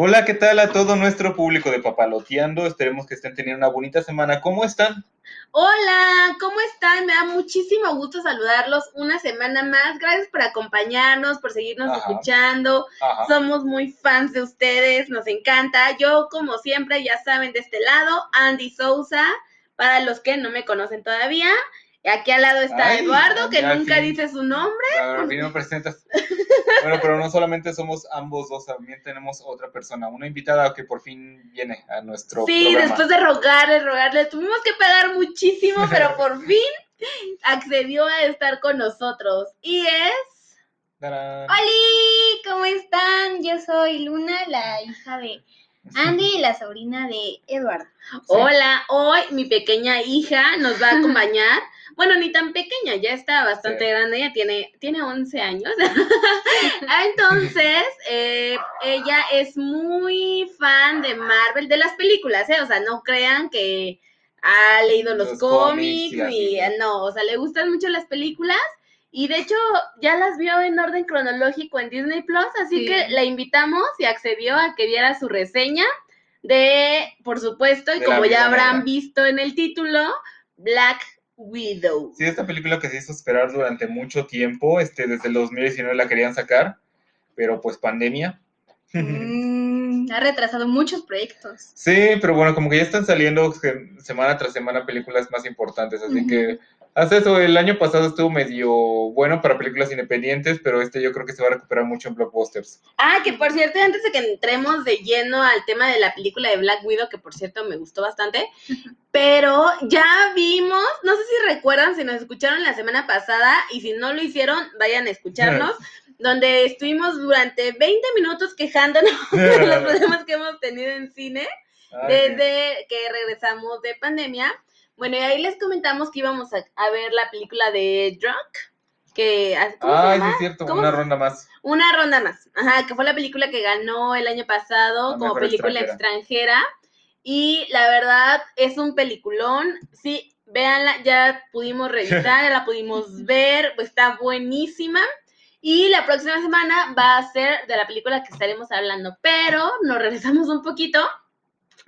Hola, ¿qué tal a todo nuestro público de Papaloteando? Esperemos que estén teniendo una bonita semana. ¿Cómo están? Hola, ¿cómo están? Me da muchísimo gusto saludarlos una semana más. Gracias por acompañarnos, por seguirnos Ajá. escuchando. Ajá. Somos muy fans de ustedes, nos encanta. Yo, como siempre, ya saben, de este lado, Andy Sousa, para los que no me conocen todavía. Aquí al lado está Ay, Eduardo, que nunca dice su nombre. A ver, no presentas. Bueno, pero no solamente somos ambos dos, también tenemos otra persona, una invitada que por fin viene a nuestro Sí, programa. después de rogarle, rogarle, tuvimos que pagar muchísimo, pero por fin accedió a estar con nosotros. Y es... ¡Tarán! ¡Holi! ¿Cómo están? Yo soy Luna, la hija de Andy la sobrina de Eduardo. Hola, hoy mi pequeña hija nos va a acompañar. Bueno, ni tan pequeña, ya está bastante Sí. grande, ella tiene, tiene 11 años. Entonces, eh, ella es muy fan de Marvel, de las películas, ¿eh? O sea, no crean que ha leído los, Los cómics cómics, y no, o sea, le gustan mucho las películas. Y de hecho, ya las vio en orden cronológico en Disney Plus, así Sí. que la invitamos y accedió a que viera su reseña de, por supuesto, y De como ya habrán visto en el título, Black Widow. Sí, esta película que se hizo esperar durante mucho tiempo, este, desde el 2019 la querían sacar, pero pues pandemia. Mm, ha retrasado muchos proyectos. Sí, pero bueno, como que ya están saliendo se- semana tras semana películas más importantes, así que hasta eso, el año pasado estuvo medio bueno para películas independientes, pero este yo creo que se va a recuperar mucho en blockbusters. Ah, que por cierto, antes de que entremos de lleno al tema de la película de Black Widow, que por cierto me gustó bastante, pero ya vimos, no sé si recuerdan, si nos escucharon la semana pasada, y si no lo hicieron, vayan a escucharnos, donde estuvimos durante 20 minutos quejándonos de los problemas que hemos tenido en cine. Ay, desde que regresamos de pandemia. Bueno, y ahí les comentamos que íbamos a, a ver la película de Drunk, que ¿cómo se Ay, sí llama? es cierto, ¿Cómo una se- ronda más. Una ronda más. Ajá, que fue la película que ganó el año pasado La como película extranjera. Y la verdad es un peliculón. Sí, véanla, ya pudimos revisar, ya la pudimos ver, pues está buenísima. Y la próxima semana va a ser de la película que estaremos hablando, pero nos regresamos un poquito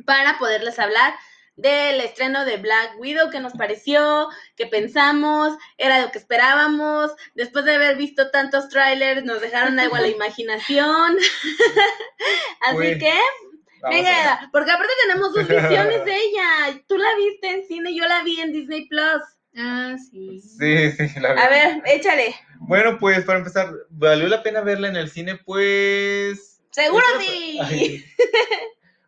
para poderles hablar del estreno de Black Widow, qué nos pareció, qué pensamos, era lo que esperábamos, después de haber visto tantos trailers nos dejaron algo a la imaginación, así Uy, que, venga, a porque aparte tenemos dos visiones de ella, tú la viste en cine, yo la vi en Disney Plus, Ah, sí. Sí, sí, la a verdad. ver, échale, Bueno, pues para empezar, ¿valió la pena verla en el cine? Pues... seguro sí, Ay.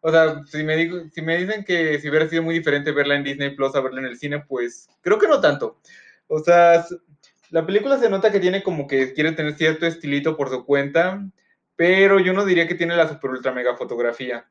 O sea, si me, digo, si me dicen que si hubiera sido muy diferente verla en Disney Plus a verla en el cine, pues creo que no tanto. O sea, la película se nota que tiene como que quiere tener cierto estilito por su cuenta, pero yo no diría que tiene la super ultra mega fotografía.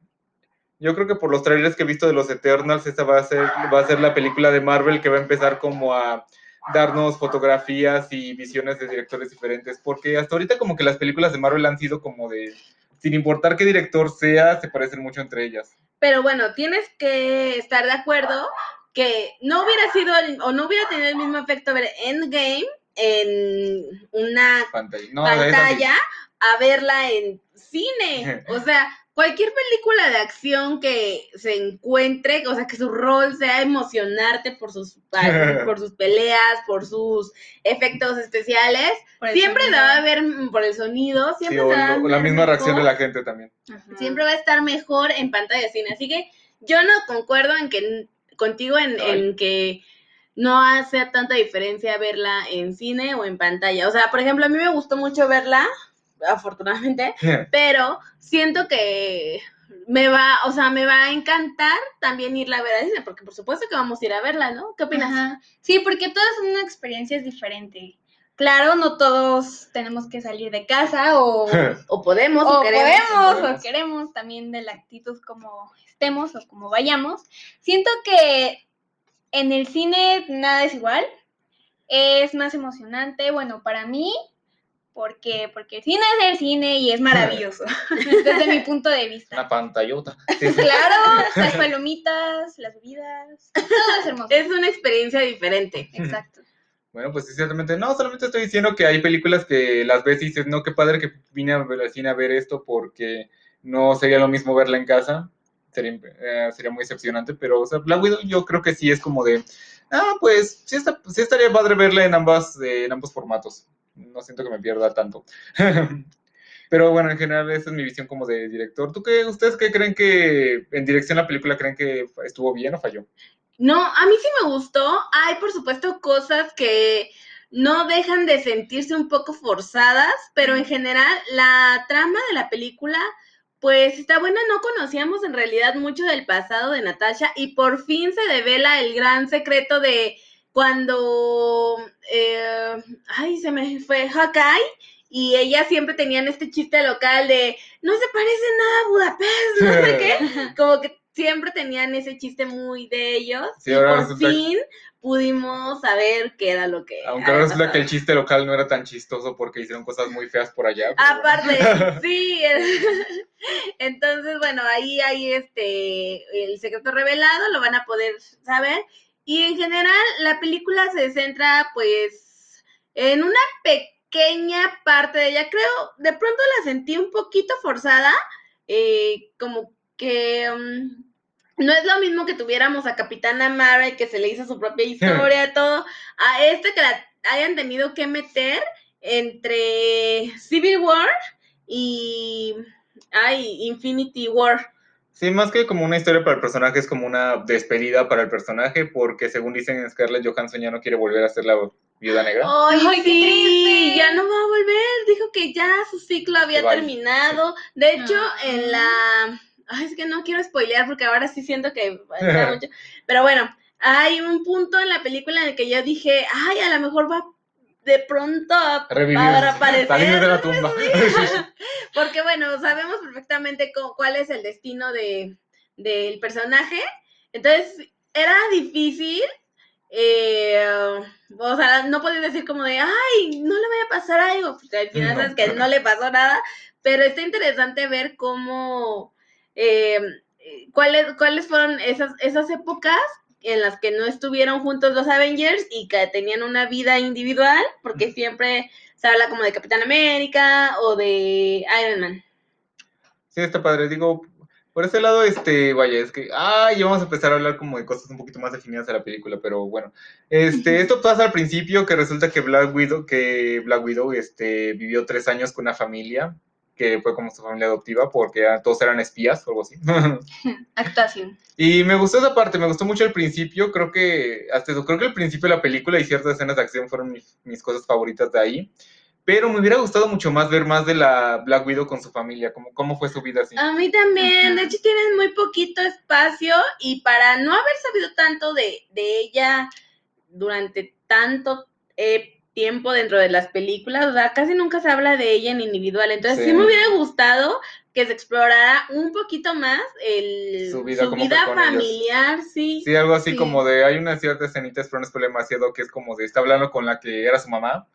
Yo creo que por los trailers que he visto de los Eternals, esta va a ser, va a ser la película de Marvel que va a empezar como a darnos fotografías y visiones de directores diferentes, porque hasta ahorita como que las películas de Marvel han sido como de, sin importar qué director sea, se parecen mucho entre ellas. pero bueno, tienes que estar de acuerdo que no hubiera sido el- o no hubiera tenido el mismo efecto ver Endgame en una Pantalla. No, a verla en cine. O sea, cualquier película de acción que se encuentre, o sea, que su rol sea emocionarte por sus, por sus peleas, por sus efectos especiales, siempre sonido. la va a ver mm, por el sonido, Sí, siempre o se va a lo- la ver misma reacción de mejor, la gente también. Ajá. siempre va a estar mejor en pantalla de cine. Así que yo no concuerdo en que contigo en, en que no hace tanta diferencia verla en cine o en pantalla. O sea, por ejemplo, a mí me gustó mucho verla, afortunadamente, pero siento que me va, o sea, me va a encantar también irla a ver al cine, porque por supuesto que vamos a ir a verla, ¿no? ¿Qué opinas? Ajá. Sí, porque todas son una experiencia diferente. Claro, no todos tenemos que salir de casa o, O podemos, o, o queremos. podemos, podemos. o queremos también de la actitud como estemos o como vayamos. Siento que en el cine nada es igual. Es más emocionante, bueno, para mí, porque, porque el cine es el cine y es maravilloso, desde mi punto de vista. Una pantallota. Sí, sí. Claro, las palomitas, las bebidas, todo es hermoso. Es una experiencia diferente. Exacto. Bueno, pues sí, ciertamente. No, solamente estoy diciendo que hay películas que las ves y dices, no, qué padre que vine al cine a ver esto porque no sería lo mismo verla en casa, sería, eh, sería muy decepcionante, pero o sea, Black Widow yo creo que sí es como de, ah, pues sí, está, sí estaría padre verla en, ambas, eh, en ambos formatos, no siento que me pierda tanto. Pero bueno, en general esa es mi visión como de director. ¿Tú qué, ustedes qué creen que en dirección la película creen que estuvo bien o falló? No, a mí sí me gustó. Hay, por supuesto, cosas que no dejan de sentirse un poco forzadas, pero en general la trama de la película, pues está buena. No conocíamos en realidad mucho del pasado de Natasha y por fin se devela el gran secreto de cuando, eh, ay, se me fue Hakai y ellas siempre tenían este chiste local de no se parece nada a Budapest, no sé qué, como que siempre tenían ese chiste muy de ellos Sí, y ahora por fin pudimos saber qué era lo que Aunque ahora resulta que el chiste local no era tan chistoso porque hicieron cosas muy feas por allá. Aparte, bueno. sí. Entonces, bueno, ahí hay este el secreto revelado, lo van a poder saber. Y en general, la película se centra, pues, en una pequeña parte de ella. Creo, de pronto la sentí un poquito forzada, eh, como que mm, no es lo mismo que tuviéramos a Capitana Marvel que se le hizo su propia historia, todo, a este que la hayan tenido que meter entre Civil War y ay, Infinity War. Sí, más que como una historia para el personaje, es como una despedida para el personaje, porque según dicen Scarlett Johansson ya no quiere volver a ser la viuda negra. Ay, Ay, qué sí, triste. ya no va a volver. Dijo que ya su ciclo había bye. terminado. De hecho, Ah. en la. Ay, es que no quiero spoilear porque ahora sí siento que. mucho. Pero bueno, hay un punto en la película en el que yo dije, ay, a lo mejor va de pronto a para aparecer. de la tumba. Porque bueno, sabemos perfectamente cuál es el destino de, del personaje. Entonces, era difícil. eh, o sea, no podía decir como de, ay, no le vaya a pasar algo, porque al final No. sabes que no le pasó nada, pero está interesante ver cómo, eh, cuáles, cuáles fueron esas, esas épocas en las que no estuvieron juntos los Avengers y que tenían una vida individual, porque siempre se habla como de Capitán América o de Iron Man. Sí, está padre. Digo, por ese lado, este, vaya, es que, ah, ya vamos a empezar a hablar como de cosas un poquito más definidas de la película, pero bueno. Este, esto pasa al principio, que resulta que Black Widow, que Black Widow, este, vivió tres años con una familia, que fue como su familia adoptiva, porque todos eran espías o algo así. Actuación. Y me gustó esa parte, me gustó mucho el principio, creo que hasta eso, creo que el principio de la película y ciertas escenas de acción fueron mis, mis cosas favoritas de ahí. Pero me hubiera gustado mucho más ver más de la Black Widow con su familia, cómo, cómo fue su vida así. A mí también, de hecho tienen muy poquito espacio y para no haber sabido tanto de, de ella durante tanto eh, tiempo dentro de las películas, o sea, casi nunca se habla de ella en individual, entonces sí, Sí. me hubiera gustado que se explorara un poquito más el, Su vida, ellos. familiar, sí. Sí, algo así Sí. como de, hay una cierta escenita, pero no es demasiado, que es como de, está hablando con la que era su mamá,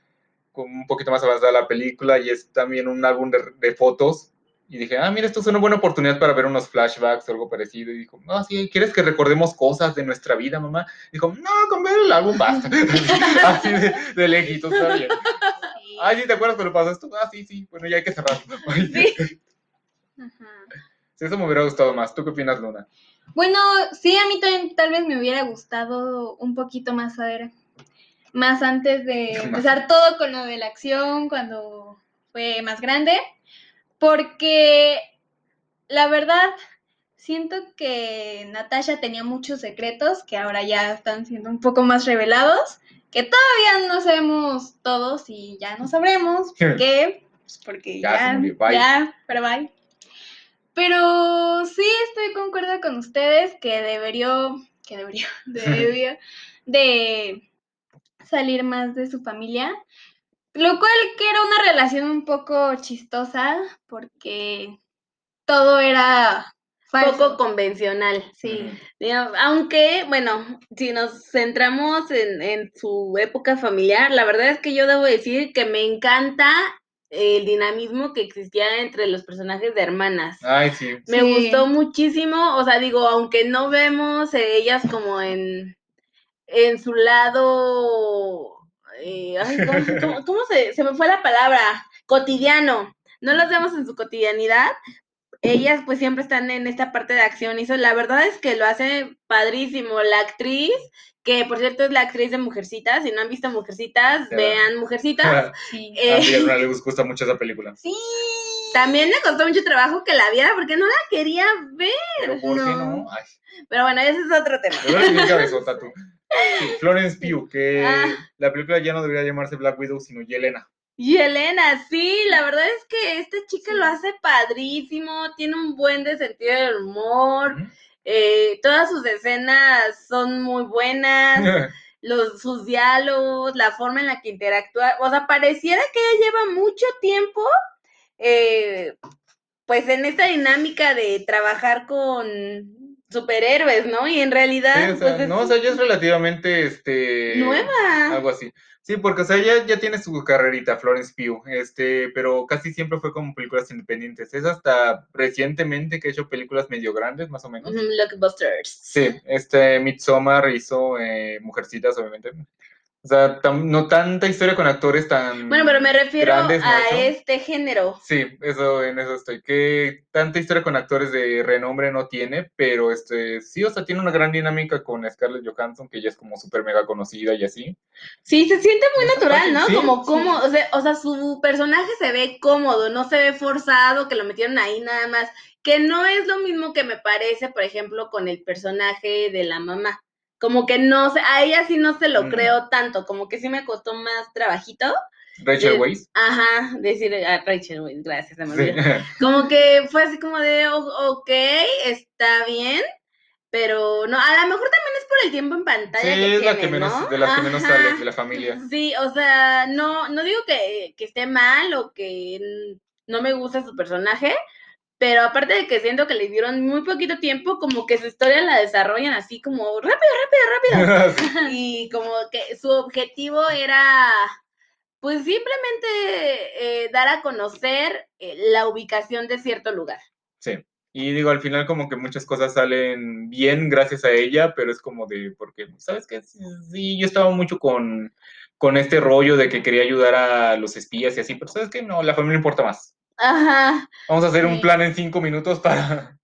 con un poquito más avanzada la película, y es también un álbum de, de fotos, y dije, ah, mira, esto es una buena oportunidad para ver unos flashbacks o algo parecido, y dijo, no, sí, ¿quieres que recordemos cosas de nuestra vida, mamá? Dijo, no, con ver el álbum basta, así de, de lejitos, está bien. Sí. Ay, ¿sí te acuerdas cuando pasó esto? Ah, sí, sí, bueno, ya hay que cerrar. Sí. Ajá. Sí, eso me hubiera gustado más. ¿Tú qué opinas, Luna? Bueno, sí, a mí también tal vez me hubiera gustado un poquito más saber, más antes de empezar todo con lo de la acción, cuando fue más grande, porque la verdad siento que Natasha tenía muchos secretos que ahora ya están siendo un poco más revelados, que todavía no sabemos todos y ya no sabremos por qué, pues porque Ya ya, murió, bye. ya, pero bye. Pero sí estoy concuerdo con ustedes que debería, que debería, debería de salir más de su familia. Lo cual que era una relación un poco chistosa porque todo era falso. Poco convencional. Sí. Aunque, bueno, si nos centramos en, en su época familiar, la verdad es que yo debo decir que me encanta el dinamismo que existía entre los personajes de hermanas. Ay, sí. Me Sí. gustó muchísimo, o sea, digo, aunque no vemos eh, ellas como en, en su lado, eh, ay, ¿cómo, cómo- cómo se, se me fue la palabra? Cotidiano. No las vemos en su cotidianidad. ellas pues siempre están en esta parte de acción y eso la verdad es que lo hace padrísimo. La actriz, que por cierto es la actriz de Mujercitas, si no han visto Mujercitas, Ya. vean Mujercitas. Sí. Eh, A Miguel no le gusta mucho esa película. Sí. también me costó mucho trabajo que la viera porque no la quería ver. Pero ¿por no. no? Ay, Pero bueno, ese es otro tema. de Sí, Florence Pugh, que Ah. la película ya no debería llamarse Black Widow, sino Yelena. Y Elena, sí, la verdad es que esta chica lo hace padrísimo, tiene un buen de sentido del humor, eh, todas sus escenas son muy buenas, los, sus diálogos, la forma en la que interactúa, o sea, pareciera que ella lleva mucho tiempo, eh, pues en esta dinámica de trabajar con superhéroes, ¿no? Y en realidad, Sí, o sea, pues es no, o sea, ella es relativamente, este... nueva. Algo así. Sí, porque, o sea, ella ya tiene su carrerita, Florence Pugh, este, pero casi siempre fue como películas independientes. Es hasta recientemente que ha hecho películas medio grandes, más o menos. Blockbusters. Sí, este, Midsommar hizo eh, Mujercitas, obviamente. O sea, tam- no tanta historia con actores tan... Bueno, pero me refiero Grandes, ¿no? a este género. Sí, eso, en eso estoy. Que tanta historia con actores de renombre no tiene, pero este, sí, o sea, tiene una gran dinámica con Scarlett Johansson, que ella es como súper mega conocida y así. Sí, se siente muy natural, ¿no? sí, como sí. cómodo, o sea, o sea, su personaje se ve cómodo, no se ve forzado, que lo metieron ahí nada más, que no es lo mismo que me parece, por ejemplo, con el personaje de la mamá. Como que no sé, a ella sí no se lo Mm. creo tanto, como que sí me costó más trabajito. Rachel Weisz. Ajá, decir a Rachel, Weisz, gracias, me Sí. Como que fue así como de, "O- ok, está bien, pero no, a lo mejor también es por el tiempo en Sí, pantalla que es la tiene, que menos, ¿no? de las que menos sale de la familia. Sí, o sea, no, no digo que, que esté mal o que no me gusta su personaje, pero aparte de que siento que le dieron muy poquito tiempo, como que su historia la desarrollan así como rápido, rápido, rápido. y como que su objetivo era, pues simplemente eh, dar a conocer eh, la ubicación de cierto lugar. Sí. Y digo, al final como que muchas cosas salen bien gracias a ella, pero es como de, porque, ¿sabes qué? Sí, sí, yo estaba mucho con, con este rollo de que quería ayudar a los espías y así, pero ¿sabes qué? No, la familia importa más. Ajá, Vamos a hacer un plan en cinco minutos para,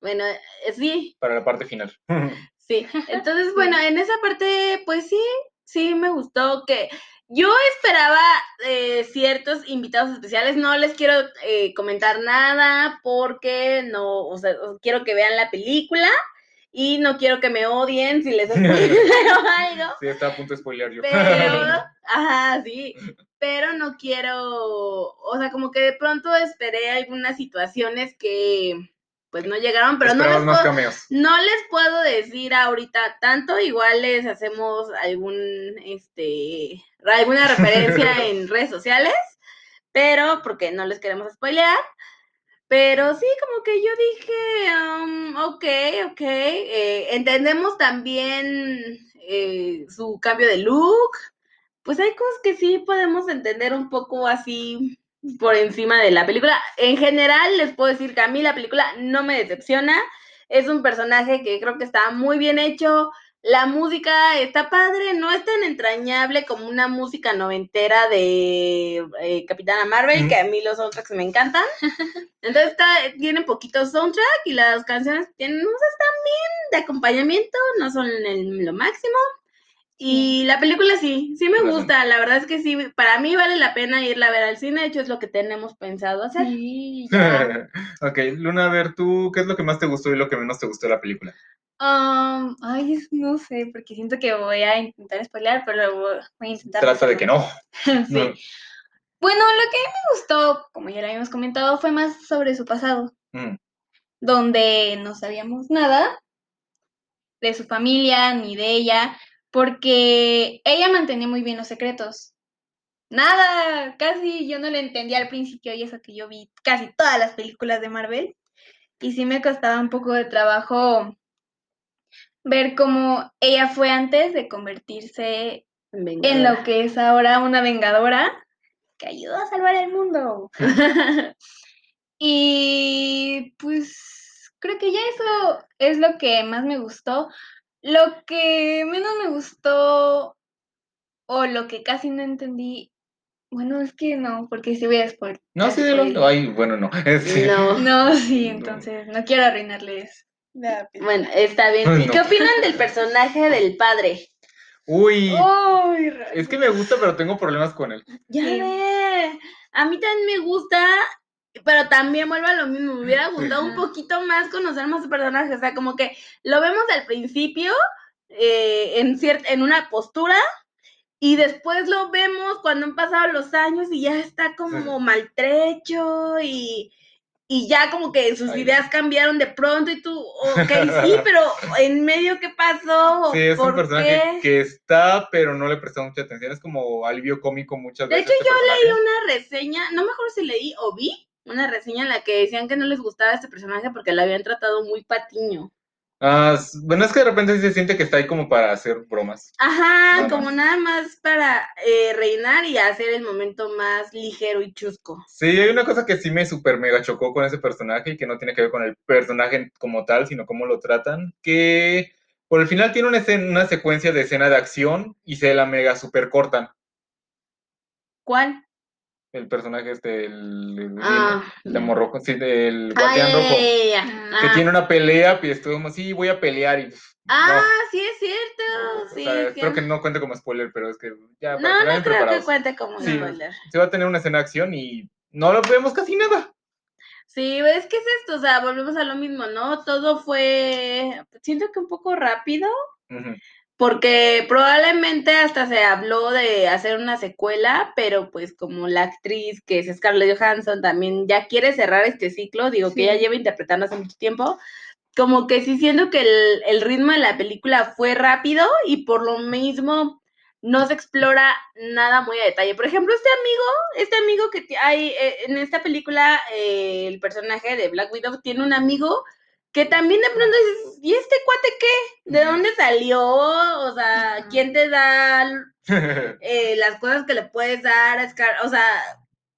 bueno, eh, sí, para la parte final. Sí, entonces, bueno, en esa parte, pues sí, sí me gustó que yo esperaba eh, ciertos invitados especiales, no les quiero eh, comentar nada porque no, o sea, quiero que vean la película y no quiero que me odien si les spoileo algo, Sí, estaba a punto de spoilear yo. pero, ajá, sí, pero no quiero, o sea, como que de pronto esperé algunas situaciones que pues no llegaron, pero no les puedo, no les puedo decir ahorita tanto, igual les hacemos algún, este, alguna referencia en redes sociales, pero porque no les queremos spoilear. Pero sí, como que yo dije, um, ok, ok, eh, entendemos también eh, su cambio de look, pues hay cosas que sí podemos entender un poco así por encima de la película. En general, les puedo decir que a mí la película no me decepciona. Es un personaje que creo que está muy bien hecho. La música está padre, no es tan entrañable como una música noventera de eh, Capitana Marvel, Ujú. que a mí los soundtracks me encantan. Entonces está, tiene poquito soundtrack y las canciones tienen, o sea, están bien de acompañamiento, no son el- lo máximo. Y la película sí, sí me gusta, la verdad es que sí, para mí vale la pena irla a ver al cine, de hecho es lo que tenemos pensado hacer. Sí, ya. ok, Luna, a ver, tú, ¿qué es lo que más te gustó y lo que menos te gustó de la película? Um, ay, es- no sé, porque siento que voy a intentar spoilear, pero voy voy a intentar. Trata de que no. sí. No. Bueno, lo que a mí me gustó, como ya lo habíamos comentado, fue más sobre su pasado, Mm, donde no sabíamos nada de su familia ni de ella, porque ella mantenía muy bien los secretos. Nada, casi yo no le entendía al principio y eso que yo vi casi todas las películas de Marvel. Y sí me costaba un poco de trabajo ver cómo ella fue antes de convertirse en lo que es ahora una vengadora que ayudó a salvar el mundo. y pues creo que ya eso es lo que más me gustó. Lo que menos me gustó o lo que casi no entendí Bueno, es que no, porque si voy a spoiler. No, sí, dilo. Ay, bueno, no. Sí. No. No, sí, entonces no quiero arruinarles. Bueno, está bien. Ay, ¿Y no. qué opinan del personaje del padre? Uy, es que me gusta, pero tengo problemas con él. Ya Sí. ve. A mí también me gusta, pero también vuelvo a lo mismo. Me hubiera gustado un poquito más conocer más su personaje. O sea, como que lo vemos al principio eh, en, cier- en una postura y después lo vemos cuando han pasado los años y ya está como maltrecho y, y ya como que sus Ay. ideas cambiaron de pronto y tú, ok, sí, pero en medio, ¿qué pasó? Sí, es un ¿Por personaje qué? que está, pero no le prestamos mucha atención. Es como alivio cómico muchas De veces. hecho, este yo leí una reseña, no me acuerdo si leí o vi una reseña en la que decían que no les gustaba este personaje porque lo habían tratado muy patiño. Ah, bueno, es que de repente sí se siente que está ahí como para hacer bromas. Ajá, Nada como más. nada más para eh, reinar y hacer el momento más ligero y chusco. Sí, hay una cosa que sí me super mega chocó con ese personaje y que no tiene que ver con el personaje como tal, sino cómo lo tratan, que por el final tiene una, escena- una secuencia de escena de acción y se la mega super cortan. ¿Cuál? El personaje este, el, el, Ah, el rojo, sí, el Ah, guardián rojo, que Ah. tiene una pelea y estuvimos, sí, voy a pelear y Ah, no. sí es cierto. O Sí, sea, sí. espero que no cuente como spoiler, pero es que ya para No, que no creo que cuente como Sí. spoiler. Se va a tener una escena de acción y no lo vemos casi nada. Sí, es que es esto, o sea, volvemos a lo mismo, ¿no? Todo fue, siento que un poco rápido. Porque probablemente hasta se habló de hacer una secuela, pero pues como la actriz que es Scarlett Johansson también ya quiere cerrar este ciclo, digo que Sí. ya lleva interpretando hace mucho tiempo, como que sí siento que el, el ritmo de la película fue rápido y por lo mismo no se explora nada muy a detalle. Por ejemplo, este amigo, este amigo que hay eh, en esta película, eh, el personaje de Black Widow tiene un amigo que también de pronto dices, ¿y este cuate qué? ¿De dónde salió? O sea. ¿quién te da eh, las cosas que le puedes dar? a Scar- O sea,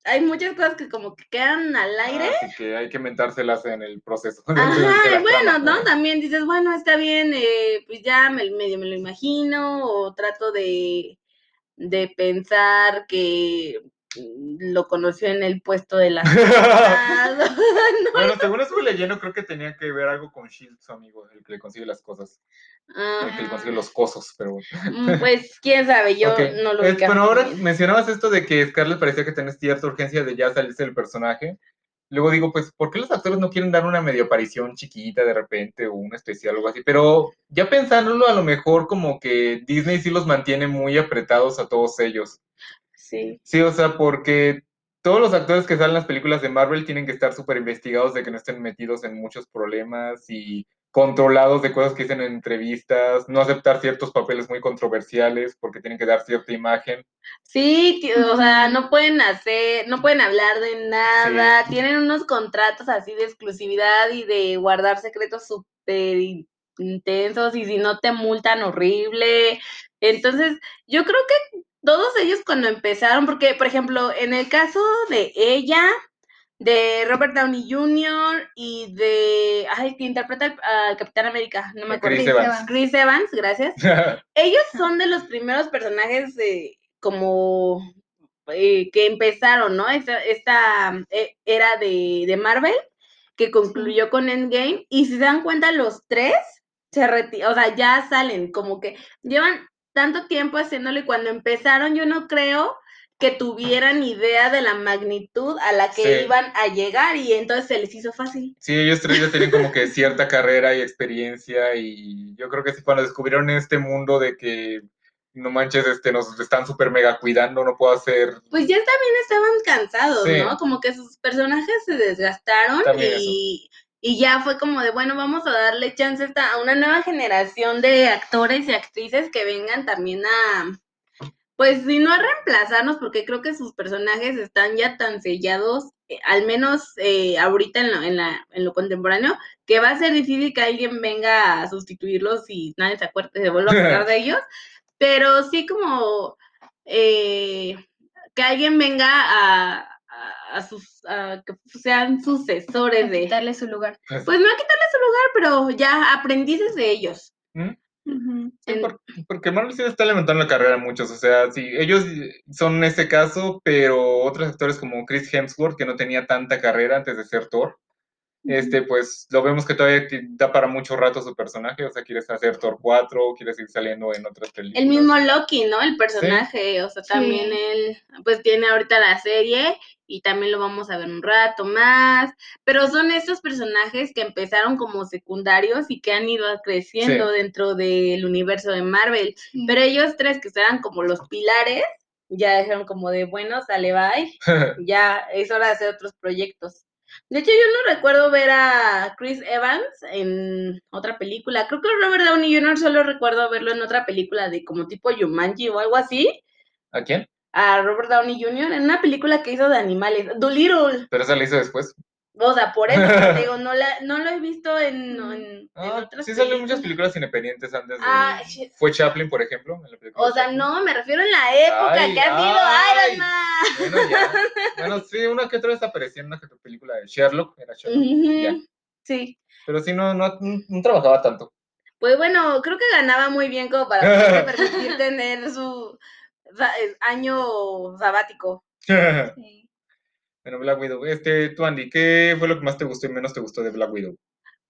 hay muchas cosas que como que quedan al aire. Así que hay que mentárselas en el proceso. Ajá, bueno. ¿no? También dices, bueno, está bien, eh, pues ya me, medio me lo imagino, o trato de, de pensar que lo conoció en el puesto de la ciudad. Bueno, según estuve leyendo, creo que tenía que ver algo con Shield, su amigo, el que le consigue las cosas, el que le consigue los cosos, pero bueno. Ah, pues quién sabe, yo no lo es- Bueno, ahora bien. mencionabas esto de que Scarlett parecía que tenía cierta urgencia de ya salirse del personaje. Luego digo, pues, ¿por qué los actores no quieren dar una medio aparición chiquita de repente o un especial o algo así? Pero ya pensándolo, a lo mejor como que Disney sí los mantiene muy apretados a todos ellos. Sí. Sí, o sea, porque todos los actores que salen en las películas de Marvel tienen que estar súper investigados de que no estén metidos en muchos problemas y controlados de cosas que dicen en entrevistas, no aceptar ciertos papeles muy controversiales porque tienen que dar cierta imagen. Sí, o sea, no pueden hacer, no pueden hablar de nada, tienen unos contratos así de exclusividad y de guardar secretos súper in- intensos y si no te multan horrible. Entonces, yo creo que todos ellos cuando empezaron, porque por ejemplo, en el caso de ella, de Robert Downey Jr. y de, ay, que interpreta al, Capitán América, no me acuerdo. Chris Evans. Evans. Chris Evans, gracias ellos son de los primeros personajes eh, como eh, que empezaron, ¿no? Esta, esta eh, era de, de Marvel que concluyó con Endgame y si se dan cuenta los tres se retiran, o sea, ya salen, como que llevan tanto tiempo haciéndolo y cuando empezaron yo no creo que tuvieran idea de la magnitud a la que Sí. iban a llegar y entonces se les hizo fácil. Sí, ellos tres ya tienen como que cierta carrera y experiencia y yo creo que sí, cuando descubrieron este mundo de que no manches, este, nos están súper mega cuidando, no puedo hacer... Pues ya también estaban cansados, Sí. ¿no? Como que sus personajes se desgastaron También y, y ya fue como de, bueno, vamos a darle chance a una nueva generación de actores y actrices que vengan también a, pues, si no a reemplazarnos, porque creo que sus personajes están ya tan sellados, eh, al menos eh, ahorita en lo, en, la, en lo contemporáneo, que va a ser difícil que alguien venga a sustituirlos y nadie se acuerde, se vuelva a acordar de ellos, pero sí como eh, que alguien venga a, a, sus, a que sean sucesores de, Quitarle su lugar. pues no a quitarle su lugar, pero ya aprendices de ellos. ¿Mm? Sí, En- por- porque Marvel sí está levantando la carrera a muchos, o sea, sí, ellos son en este caso, pero otros actores como Chris Hemsworth, que no tenía tanta carrera antes de ser Thor, este, pues lo vemos que todavía da para mucho rato su personaje, o sea, quieres hacer Thor 4, quieres ir saliendo en otras películas. El mismo Loki, ¿no? El personaje, o sea, Sí. también él, pues tiene ahorita la serie y también lo vamos a ver un rato más, pero son estos personajes que empezaron como secundarios y que han ido creciendo dentro del universo de Marvel, Sí. pero ellos tres que eran como los pilares, ya dijeron como de, bueno, sale bye, ya es hora de hacer otros proyectos. De hecho, yo no recuerdo ver a Chris Evans en otra película. Creo que Robert Downey Jr. solo recuerdo verlo en otra película de como tipo Jumanji o algo así. ¿A quién? A Robert Downey Jr. en una película que hizo de animales. Dolittle. Pero esa la hizo después. O sea, por eso te digo, no, la, no lo he visto en, en, en Ah, otras sí salió en muchas películas. independientes antes de... Ah. Fue Chaplin, por ejemplo, en la película O sea, Chaplin. no, me refiero en la época Ay, que ha sido ay. Iron Man. Bueno, ya. Bueno, sí, una que otra vez aparecía en una película de Sherlock, era Sherlock, Sí. Pero sí, no, no, no trabajaba tanto. Pues bueno, creo que ganaba muy bien como para permitir tener su eh, año sabático. Sí. Bueno, Black Widow. Este, tú, Andy, ¿qué fue lo que más te gustó y menos te gustó de Black Widow?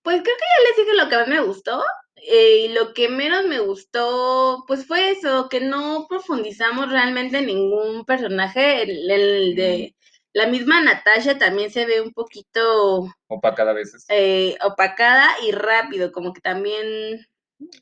Pues creo que ya les dije lo que más me gustó. eh, y lo que menos me gustó, pues fue eso, que no profundizamos realmente en ningún personaje. El, el de la misma Natasha también se ve un poquito Opacada a veces. eh, opacada y rápido, como que también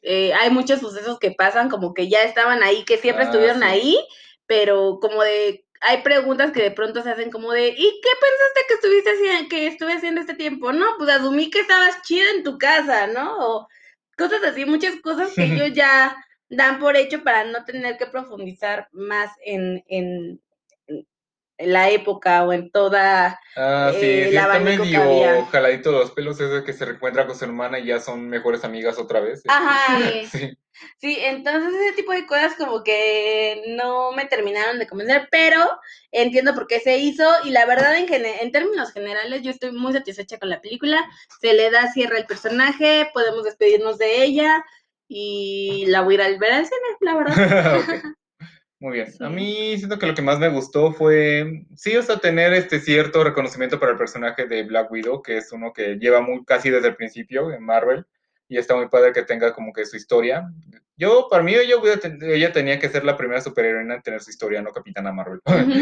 eh, hay muchos sucesos que pasan, como que ya estaban ahí, que siempre Ah, estuvieron sí. ahí, pero como de, hay preguntas que de pronto se hacen como de, ¿y qué pensaste que estuviste haciendo, que estuve haciendo este tiempo? No, pues asumí que estabas chida en tu casa, ¿no? O cosas así, muchas cosas que ellos ya dan por hecho para no tener que profundizar más en, en, en la época o en toda Ah, sí, eh, sí, el está medio jaladito de los pelos, es de que se reencuentra con su hermana y ya son mejores amigas otra vez. Ajá. Sí. Sí. Entonces ese tipo de cosas como que no me terminaron de convencer, pero entiendo por qué se hizo y la verdad en, en términos generales yo estoy muy satisfecha con la película, se le da cierre al personaje, podemos despedirnos de ella y la voy a ir a ver al cine, la verdad. Muy bien. A mí siento que lo que más me gustó fue, sí, o sea, tener este cierto reconocimiento para el personaje de Black Widow, que es uno que lleva muy casi desde el principio en Marvel, y está muy padre que tenga como que su historia. Yo, para mí, ella, tenía que ser la primera superheroína en tener su historia, no Capitana Marvel.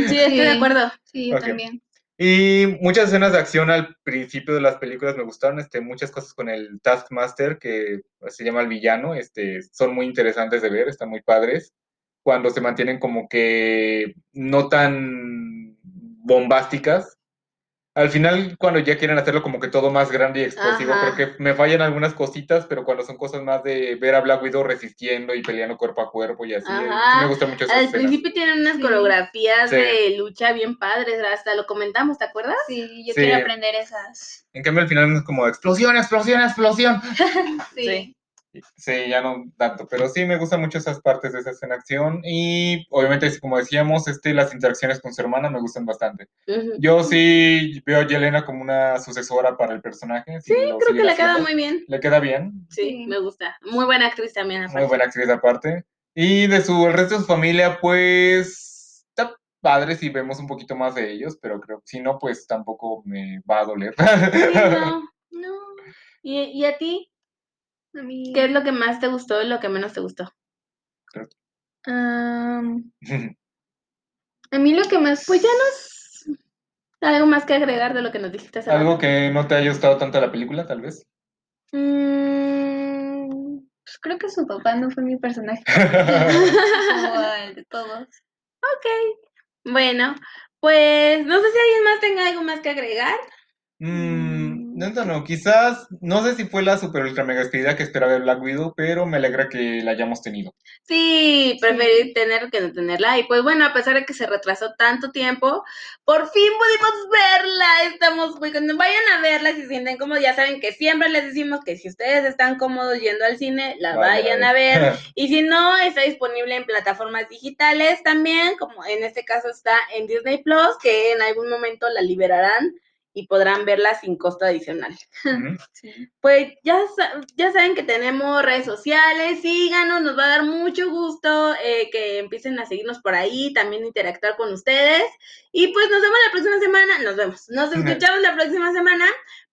Sí, estoy de acuerdo. Sí, yo también. Y muchas escenas de acción al principio de las películas me gustaron, este, muchas cosas con el Taskmaster, que se llama el villano, este, son muy interesantes de ver, están muy padres, cuando se mantienen como que no tan bombásticas. Al final, cuando ya quieren hacerlo como que todo más grande y explosivo, Ajá. creo que me fallan algunas cositas, pero cuando son cosas más de ver a Black Widow resistiendo y peleando cuerpo a cuerpo y así, eh, sí me gustan mucho esas Al escenas. principio tienen unas Sí. coreografías Sí. de lucha bien padres, hasta lo comentamos, ¿te acuerdas? Sí, yo Sí. quiero aprender esas. En cambio, al final es como explosión, explosión, explosión. Sí. Sí, ya no tanto, pero sí me gustan mucho esas partes de esa escena de acción y obviamente, como decíamos, este, las interacciones con su hermana me gustan bastante. Yo sí veo a Yelena como una sucesora para el personaje. Sí, Creo que le queda muy bien. Le queda bien, Sí, me gusta. Muy buena actriz también. muy aparte. buena actriz aparte. Y de su, el resto de su familia, pues, está padre si vemos un poquito más de ellos, pero creo que si no, pues tampoco me va a doler. Sí, no, no. ¿Y, y a ti? A mí. ¿Qué es lo que más te gustó y lo que menos te gustó? Am, a mí lo que más. Pues ya nos... ¿Algo más que agregar de lo que nos dijiste hace Algo rato? que no te haya gustado tanto la película, tal vez. Mm, pues creo que su papá no fue mi personaje. Como el de todos. Bueno, pues no sé si alguien más tenga algo más que agregar. Mm, no, no, no, quizás, no sé si fue la super ultra mega despedida que esperaba de Black Widow, pero me alegra que la hayamos tenido. Sí, preferí tener que no tenerla. Y pues bueno, a pesar de que se retrasó tanto tiempo, por fin pudimos verla. Estamos muy contentos. Vayan a verla si se sienten cómodos. Ya saben que siempre les decimos que si ustedes están cómodos yendo al cine, la vayan a ver. Y si no, está disponible en plataformas digitales también, como en este caso está en Disney Plus, que en algún momento la liberarán y podrán verla sin costo adicional. Sí. Pues ya, ya saben que tenemos redes sociales, síganos, nos va a dar mucho gusto eh, que empiecen a seguirnos por ahí, también interactuar con ustedes. Y pues nos vemos la próxima semana, nos vemos, nos escuchamos la próxima semana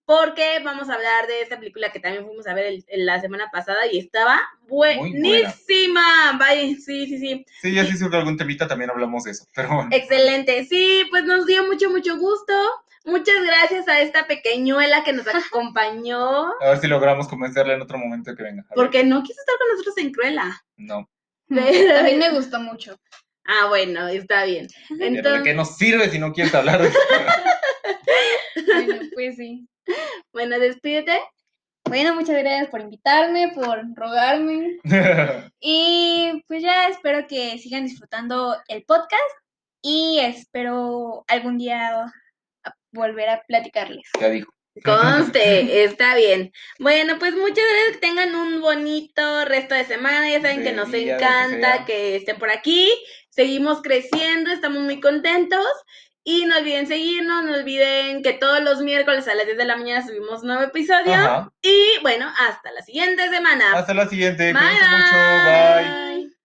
porque vamos a hablar de esta película que también fuimos a ver el- el- la semana pasada y estaba buenísima. Vaya, sí, sí, sí. Sí, ya si surge algún temita también hablamos de eso. Pero bueno. Excelente, sí, pues nos dio mucho, mucho gusto. Muchas gracias a esta pequeñuela que nos acompañó. A ver si logramos convencerla en otro momento que venga. A ver. Porque no quiso estar con nosotros en Cruella. No. Pero- A mí me gustó mucho. Ah, bueno, está bien. Pero ¿De Entonces, qué nos sirve si no quieres hablar de eso? Bueno, pues sí. bueno, despídete. Bueno, muchas gracias por invitarme, por rogarme. Y pues ya espero que sigan disfrutando el podcast y espero algún día volver a platicarles. ya dijo. Conste, está bien. Bueno, pues muchas gracias, que tengan un bonito resto de semana. Ya saben que nos día, lo que encanta que estén por aquí. Seguimos creciendo, estamos muy contentos. Y no olviden seguirnos, no olviden que todos los miércoles a las 10 de la mañana subimos un nuevo episodio. Ajá. Y bueno, hasta la siguiente semana. Hasta la siguiente. Bye, Cuídense mucho. Bye.